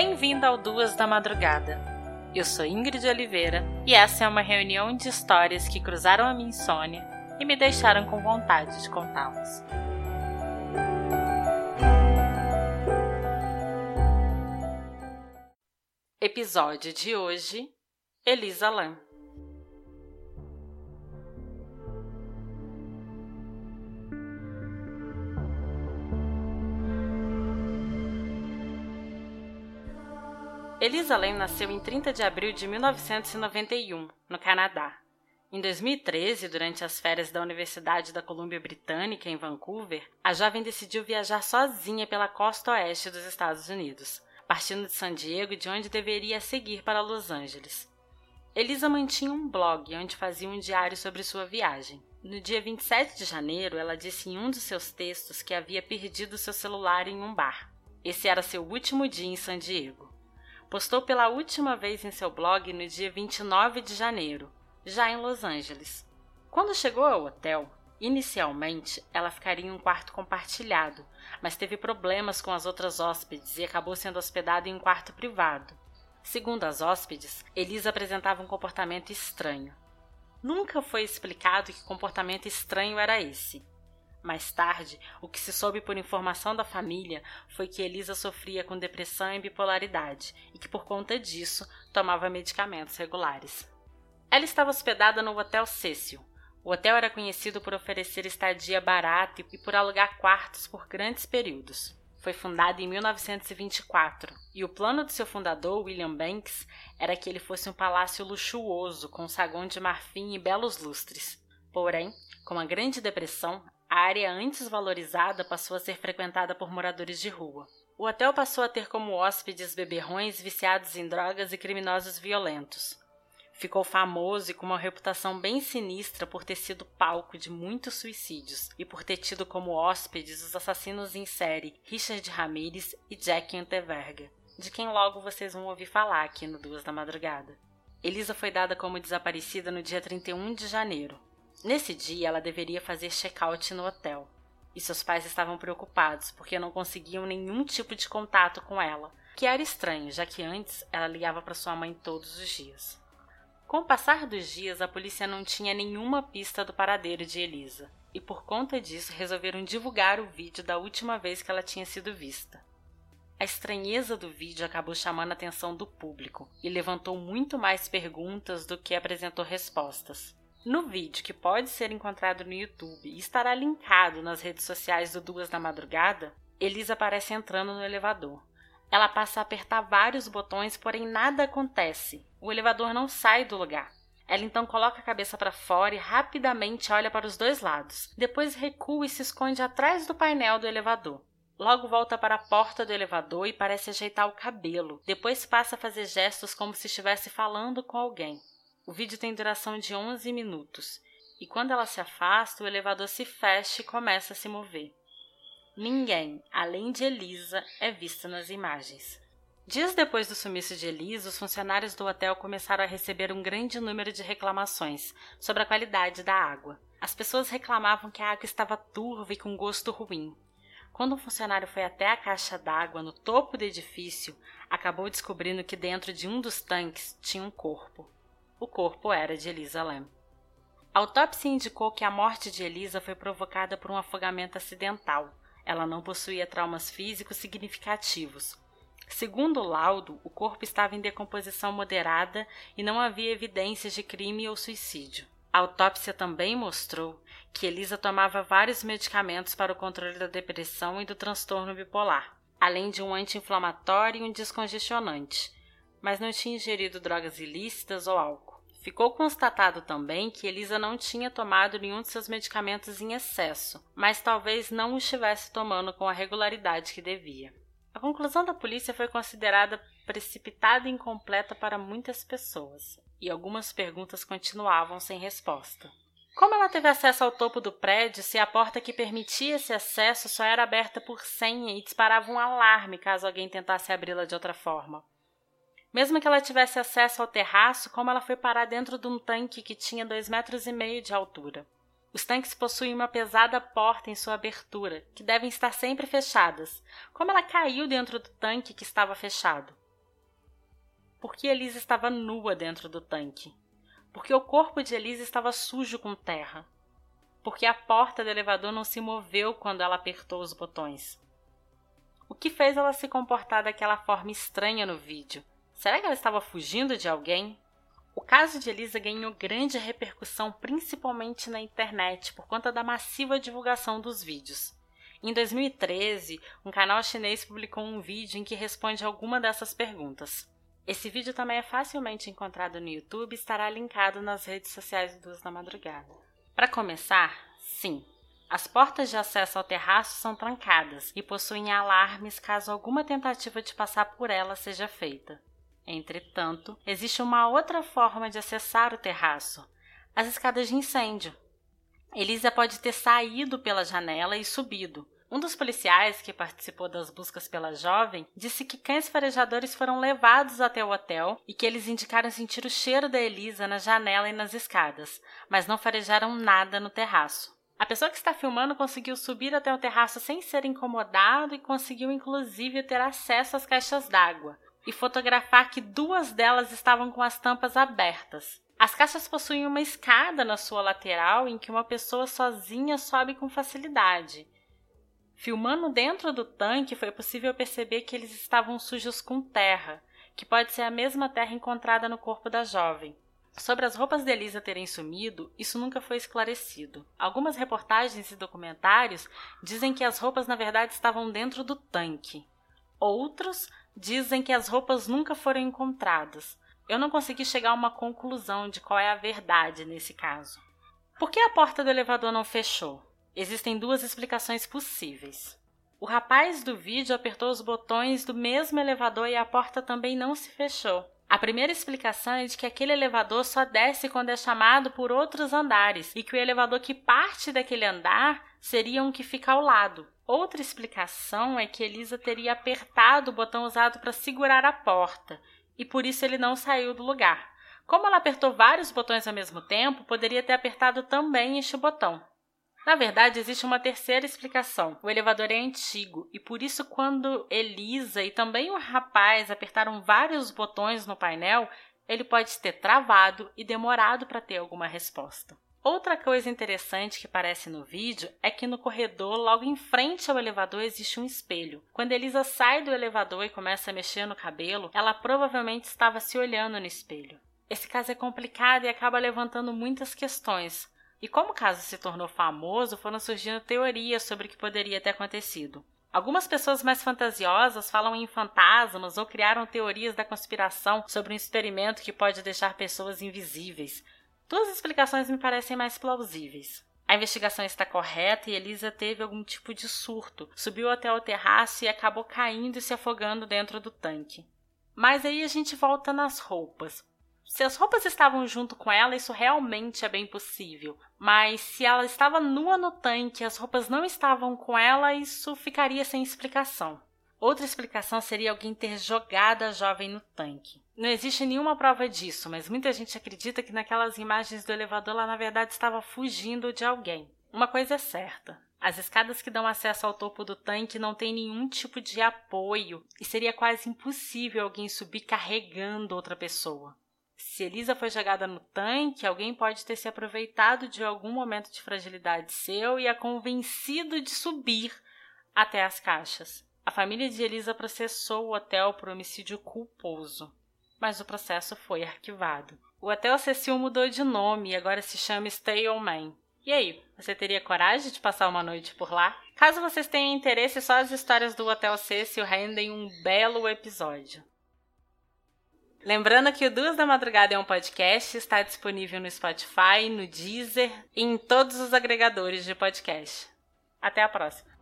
Bem-vindo ao Duas da Madrugada. Eu sou Ingrid Oliveira e essa é uma reunião de histórias que cruzaram a minha insônia e me deixaram com vontade de contá-las. Episódio de hoje: Elisa Lam. Elisa Lam nasceu em 30 de abril de 1991, no Canadá. Em 2013, durante as férias da Universidade da Colômbia Britânica em Vancouver, a jovem decidiu viajar sozinha pela costa oeste dos Estados Unidos, partindo de San Diego, de onde deveria seguir para Los Angeles. Elisa mantinha um blog onde fazia um diário sobre sua viagem. No dia 27 de janeiro, ela disse em um dos seus textos que havia perdido seu celular em um bar. Esse era seu último dia em San Diego postou pela última vez em seu blog no dia 29 de janeiro, já em Los Angeles. Quando chegou ao hotel, inicialmente ela ficaria em um quarto compartilhado, mas teve problemas com as outras hóspedes e acabou sendo hospedada em um quarto privado. Segundo as hóspedes, Elisa apresentava um comportamento estranho. Nunca foi explicado que comportamento estranho era esse. Mais tarde, o que se soube por informação da família foi que Elisa sofria com depressão e bipolaridade e que, por conta disso, tomava medicamentos regulares. Ela estava hospedada no Hotel Cecil. O hotel era conhecido por oferecer estadia barata e por alugar quartos por grandes períodos. Foi fundado em 1924 e o plano de seu fundador, William Banks, era que ele fosse um palácio luxuoso com saguão de marfim e belos lustres. Porém, com a Grande Depressão, a área antes valorizada passou a ser frequentada por moradores de rua. O hotel passou a ter como hóspedes beberrões viciados em drogas e criminosos violentos. Ficou famoso e com uma reputação bem sinistra por ter sido palco de muitos suicídios e por ter tido como hóspedes os assassinos em série Richard Ramirez e Jack Anteverga, de quem logo vocês vão ouvir falar aqui no Duas da Madrugada. Elisa foi dada como desaparecida no dia 31 de janeiro, Nesse dia, ela deveria fazer check-out no hotel. E seus pais estavam preocupados porque não conseguiam nenhum tipo de contato com ela, que era estranho, já que antes ela ligava para sua mãe todos os dias. Com o passar dos dias, a polícia não tinha nenhuma pista do paradeiro de Elisa, e por conta disso resolveram divulgar o vídeo da última vez que ela tinha sido vista. A estranheza do vídeo acabou chamando a atenção do público e levantou muito mais perguntas do que apresentou respostas. No vídeo, que pode ser encontrado no YouTube e estará linkado nas redes sociais do Duas da Madrugada, Elisa aparece entrando no elevador. Ela passa a apertar vários botões, porém nada acontece. O elevador não sai do lugar. Ela então coloca a cabeça para fora e rapidamente olha para os dois lados. Depois recua e se esconde atrás do painel do elevador. Logo volta para a porta do elevador e parece ajeitar o cabelo. Depois passa a fazer gestos como se estivesse falando com alguém. O vídeo tem duração de 11 minutos e quando ela se afasta, o elevador se fecha e começa a se mover. Ninguém, além de Elisa, é visto nas imagens. Dias depois do sumiço de Elisa, os funcionários do hotel começaram a receber um grande número de reclamações sobre a qualidade da água. As pessoas reclamavam que a água estava turva e com gosto ruim. Quando um funcionário foi até a caixa d'água no topo do edifício, acabou descobrindo que dentro de um dos tanques tinha um corpo. O corpo era de Elisa Lam. A autópsia indicou que a morte de Elisa foi provocada por um afogamento acidental. Ela não possuía traumas físicos significativos. Segundo o laudo, o corpo estava em decomposição moderada e não havia evidências de crime ou suicídio. A autópsia também mostrou que Elisa tomava vários medicamentos para o controle da depressão e do transtorno bipolar, além de um anti-inflamatório e um descongestionante, mas não tinha ingerido drogas ilícitas ou álcool. Ficou constatado também que Elisa não tinha tomado nenhum de seus medicamentos em excesso, mas talvez não o estivesse tomando com a regularidade que devia. A conclusão da polícia foi considerada precipitada e incompleta para muitas pessoas, e algumas perguntas continuavam sem resposta. Como ela teve acesso ao topo do prédio se a porta que permitia esse acesso só era aberta por senha e disparava um alarme caso alguém tentasse abri-la de outra forma? Mesmo que ela tivesse acesso ao terraço, como ela foi parar dentro de um tanque que tinha dois metros e meio de altura? Os tanques possuem uma pesada porta em sua abertura, que devem estar sempre fechadas. Como ela caiu dentro do tanque que estava fechado? por que Elisa estava nua dentro do tanque? Porque o corpo de Elisa estava sujo com terra? Porque a porta do elevador não se moveu quando ela apertou os botões? O que fez ela se comportar daquela forma estranha no vídeo? Será que ela estava fugindo de alguém? O caso de Elisa ganhou grande repercussão principalmente na internet por conta da massiva divulgação dos vídeos. Em 2013, um canal chinês publicou um vídeo em que responde alguma dessas perguntas. Esse vídeo também é facilmente encontrado no YouTube e estará linkado nas redes sociais do Luz da Madrugada. Para começar, sim, as portas de acesso ao terraço são trancadas e possuem alarmes caso alguma tentativa de passar por ela seja feita. Entretanto, existe uma outra forma de acessar o terraço: as escadas de incêndio. Elisa pode ter saído pela janela e subido. Um dos policiais que participou das buscas pela jovem disse que cães farejadores foram levados até o hotel e que eles indicaram sentir o cheiro da Elisa na janela e nas escadas, mas não farejaram nada no terraço. A pessoa que está filmando conseguiu subir até o terraço sem ser incomodado e conseguiu inclusive ter acesso às caixas d'água e fotografar que duas delas estavam com as tampas abertas. As caixas possuem uma escada na sua lateral em que uma pessoa sozinha sobe com facilidade. Filmando dentro do tanque, foi possível perceber que eles estavam sujos com terra, que pode ser a mesma terra encontrada no corpo da jovem. Sobre as roupas de Elisa terem sumido, isso nunca foi esclarecido. Algumas reportagens e documentários dizem que as roupas na verdade estavam dentro do tanque. Outros dizem que as roupas nunca foram encontradas. Eu não consegui chegar a uma conclusão de qual é a verdade nesse caso. Por que a porta do elevador não fechou? Existem duas explicações possíveis. O rapaz do vídeo apertou os botões do mesmo elevador e a porta também não se fechou. A primeira explicação é de que aquele elevador só desce quando é chamado por outros andares e que o elevador que parte daquele andar seria um que fica ao lado. Outra explicação é que Elisa teria apertado o botão usado para segurar a porta e por isso ele não saiu do lugar. Como ela apertou vários botões ao mesmo tempo, poderia ter apertado também este botão. Na verdade, existe uma terceira explicação. O elevador é antigo e por isso, quando Elisa e também o rapaz apertaram vários botões no painel, ele pode ter travado e demorado para ter alguma resposta. Outra coisa interessante que aparece no vídeo é que no corredor, logo em frente ao elevador, existe um espelho. Quando Elisa sai do elevador e começa a mexer no cabelo, ela provavelmente estava se olhando no espelho. Esse caso é complicado e acaba levantando muitas questões. E como o caso se tornou famoso, foram surgindo teorias sobre o que poderia ter acontecido. Algumas pessoas mais fantasiosas falam em fantasmas ou criaram teorias da conspiração sobre um experimento que pode deixar pessoas invisíveis. Duas explicações me parecem mais plausíveis. A investigação está correta e Elisa teve algum tipo de surto, subiu até o terraço e acabou caindo e se afogando dentro do tanque. Mas aí a gente volta nas roupas. Se as roupas estavam junto com ela, isso realmente é bem possível. Mas se ela estava nua no tanque e as roupas não estavam com ela, isso ficaria sem explicação. Outra explicação seria alguém ter jogado a jovem no tanque. Não existe nenhuma prova disso, mas muita gente acredita que naquelas imagens do elevador ela na verdade estava fugindo de alguém. Uma coisa é certa: as escadas que dão acesso ao topo do tanque não têm nenhum tipo de apoio e seria quase impossível alguém subir carregando outra pessoa. Se Elisa foi jogada no tanque, alguém pode ter se aproveitado de algum momento de fragilidade seu e a convencido de subir até as caixas. A família de Elisa processou o hotel por homicídio culposo, mas o processo foi arquivado. O Hotel Cecil mudou de nome e agora se chama Stay On Main. E aí, você teria coragem de passar uma noite por lá? Caso vocês tenham interesse, só as histórias do Hotel Cecil rendem um belo episódio. Lembrando que o Duas da Madrugada é um podcast, está disponível no Spotify, no Deezer e em todos os agregadores de podcast. Até a próxima!